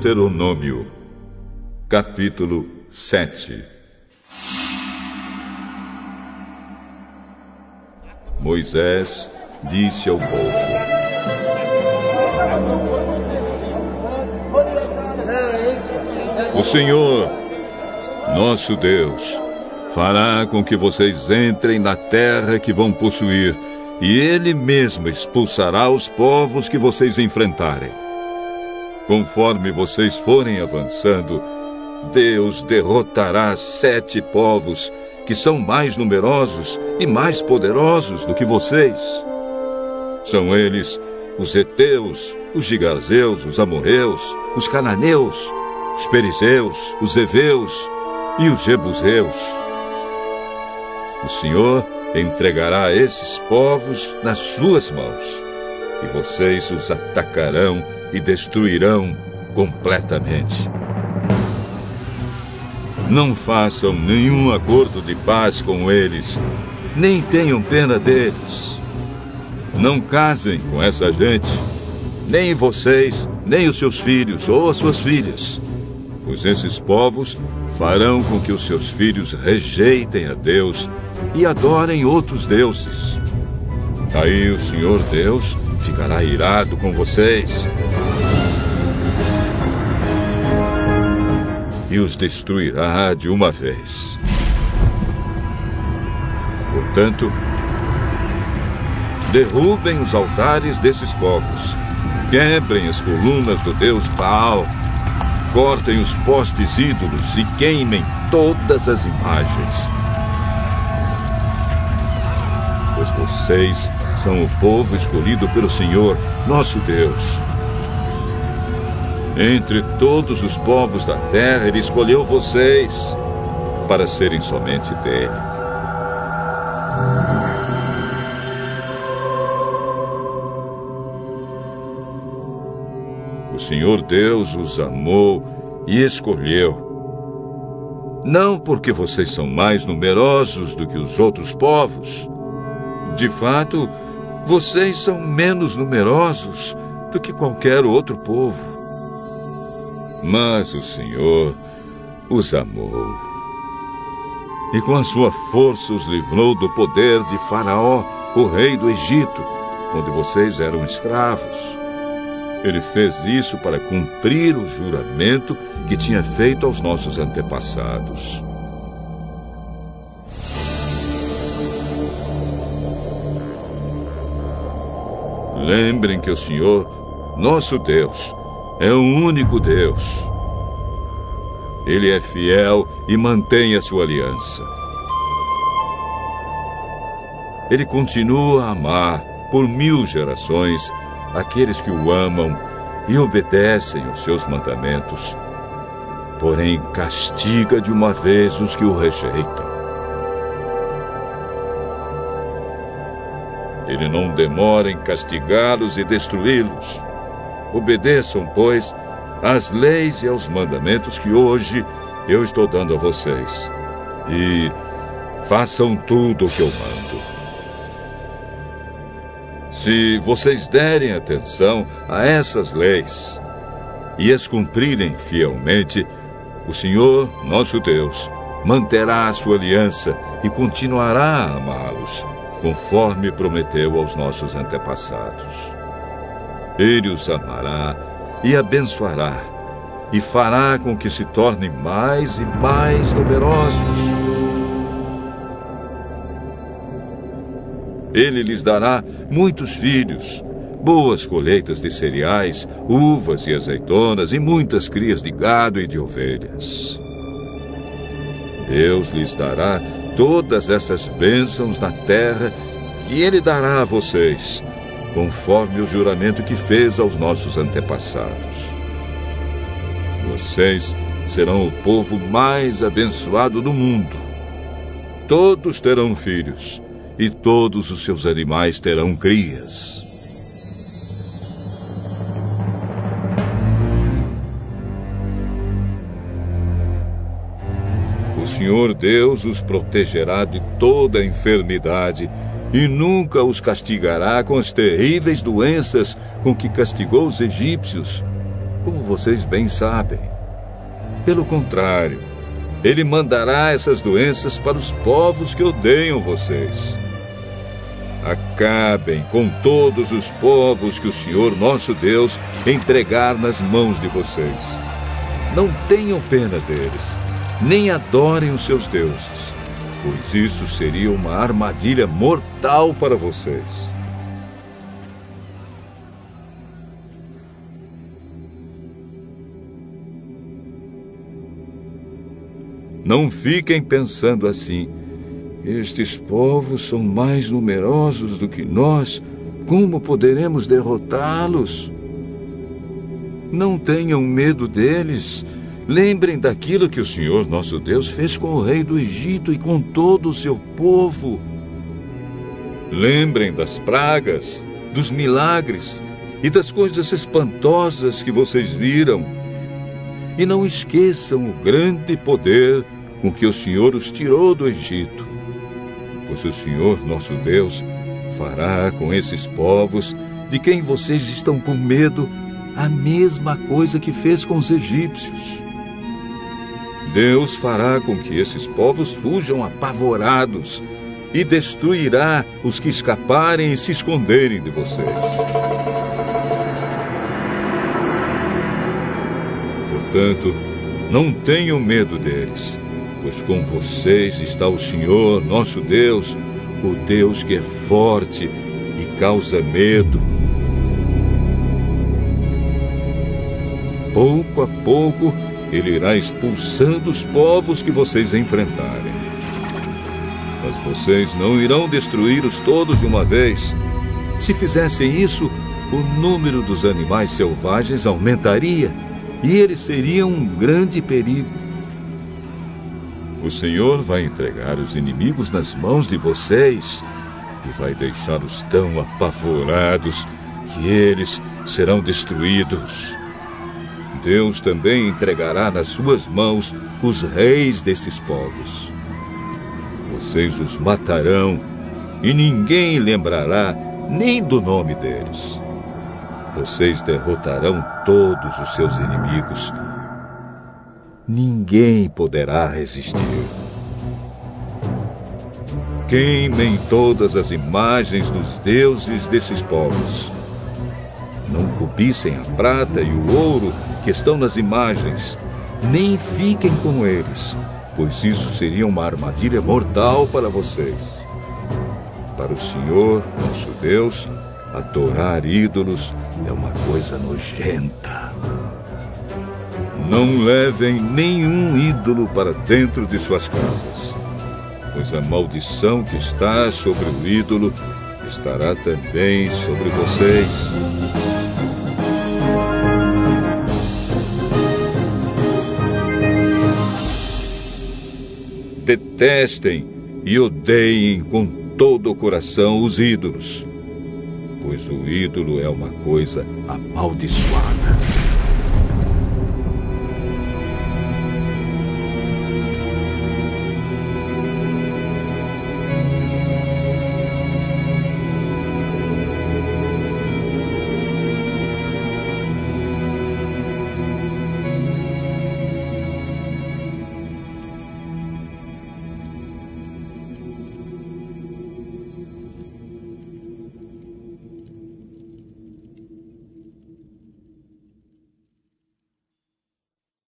Deuteronômio, capítulo 7 Moisés disse ao povo: O Senhor, nosso Deus, fará com que vocês entrem na terra que vão possuir, e Ele mesmo expulsará os povos que vocês enfrentarem. Conforme vocês forem avançando, Deus derrotará sete povos que são mais numerosos e mais poderosos do que vocês. São eles os Eteus, os Gigazeus, os Amorreus, os Cananeus, os Perizeus, os Eveus e os Jebuseus. O Senhor entregará esses povos nas suas mãos, e vocês os atacarão e destruirão completamente. Não façam nenhum acordo de paz com eles, nem tenham pena deles. Não casem com essa gente, nem vocês, nem os seus filhos ou as suas filhas, pois esses povos farão com que os seus filhos rejeitem a Deus e adorem outros deuses. Aí o Senhor Deus ficará irado com vocês e os destruirá de uma vez. Portanto, derrubem os altares desses povos, quebrem as colunas do deus Baal, cortem os postes ídolos e queimem todas as imagens. Pois vocês são o povo escolhido pelo Senhor, nosso Deus entre todos os povos da terra, ele escolheu vocês para serem somente dele. O Senhor Deus os amou e escolheu. Não porque vocês são mais numerosos do que os outros povos. De fato, vocês são menos numerosos do que qualquer outro povo. Mas o Senhor os amou. E com a sua força os livrou do poder de Faraó, o rei do Egito, onde vocês eram escravos. Ele fez isso para cumprir o juramento que tinha feito aos nossos antepassados. Lembrem que o Senhor, nosso Deus, é o único Deus. Ele é fiel e mantém a sua aliança. Ele continua a amar por mil gerações aqueles que o amam e obedecem os seus mandamentos. Porém, castiga de uma vez os que o rejeitam. Ele não demora em castigá-los e destruí-los. Obedeçam, pois, às leis e aos mandamentos que hoje eu estou dando a vocês. E façam tudo o que eu mando. Se vocês derem atenção a essas leis e as cumprirem fielmente, o Senhor, nosso Deus, manterá a sua aliança e continuará a amá-los, conforme prometeu aos nossos antepassados. Ele os amará e abençoará, e fará com que se tornem mais e mais numerosos. Ele lhes dará muitos filhos, boas colheitas de cereais, uvas e azeitonas e muitas crias de gado e de ovelhas. Deus lhes dará todas essas bênçãos na terra e Ele dará a vocês conforme o juramento que fez aos nossos antepassados. Vocês serão o povo mais abençoado do mundo. Todos terão filhos, e todos os seus animais terão crias. Senhor Deus os protegerá de toda enfermidade e nunca os castigará com as terríveis doenças com que castigou os egípcios, como vocês bem sabem. Pelo contrário, ele mandará essas doenças para os povos que odeiam vocês. Acabem com todos os povos que o Senhor nosso Deus entregar nas mãos de vocês. Não tenham pena deles, nem adorem os seus deuses, pois isso seria uma armadilha mortal para vocês. Não fiquem pensando assim. Estes povos são mais numerosos do que nós. Como poderemos derrotá-los? Não tenham medo deles. Lembrem daquilo que o Senhor nosso Deus fez com o rei do Egito e com todo o seu povo. Lembrem das pragas, dos milagres e das coisas espantosas que vocês viram. E não esqueçam o grande poder com que o Senhor os tirou do Egito. Pois o Senhor, nosso Deus, fará com esses povos de quem vocês estão com medo a mesma coisa que fez com os egípcios. Deus fará com que esses povos fujam apavorados e destruirá os que escaparem e se esconderem de vocês. Portanto, não tenham medo deles pois com vocês está o Senhor, nosso Deus, o Deus que é forte e causa medo. Pouco a pouco, ele irá expulsando os povos que vocês enfrentarem. Mas vocês não irão destruí-los todos de uma vez. Se fizessem isso, o número dos animais selvagens aumentaria e eles seriam um grande perigo. O Senhor vai entregar os inimigos nas mãos de vocês e vai deixá-los tão apavorados que eles serão destruídos. Deus também entregará nas suas mãos os reis desses povos. Vocês os matarão e ninguém lembrará nem do nome deles. Vocês derrotarão todos os seus inimigos ninguém poderá resistir. Queimem todas as imagens dos deuses desses povos. Não cobissem a prata e o ouro que estão nas imagens, nem fiquem com eles, pois isso seria uma armadilha mortal para vocês. Para o Senhor, nosso Deus, adorar ídolos é uma coisa nojenta. Não levem nenhum ídolo para dentro de suas casas, pois a maldição que está sobre o ídolo estará também sobre vocês. Detestem e odeiem com todo o coração os ídolos, pois o ídolo é uma coisa amaldiçoada.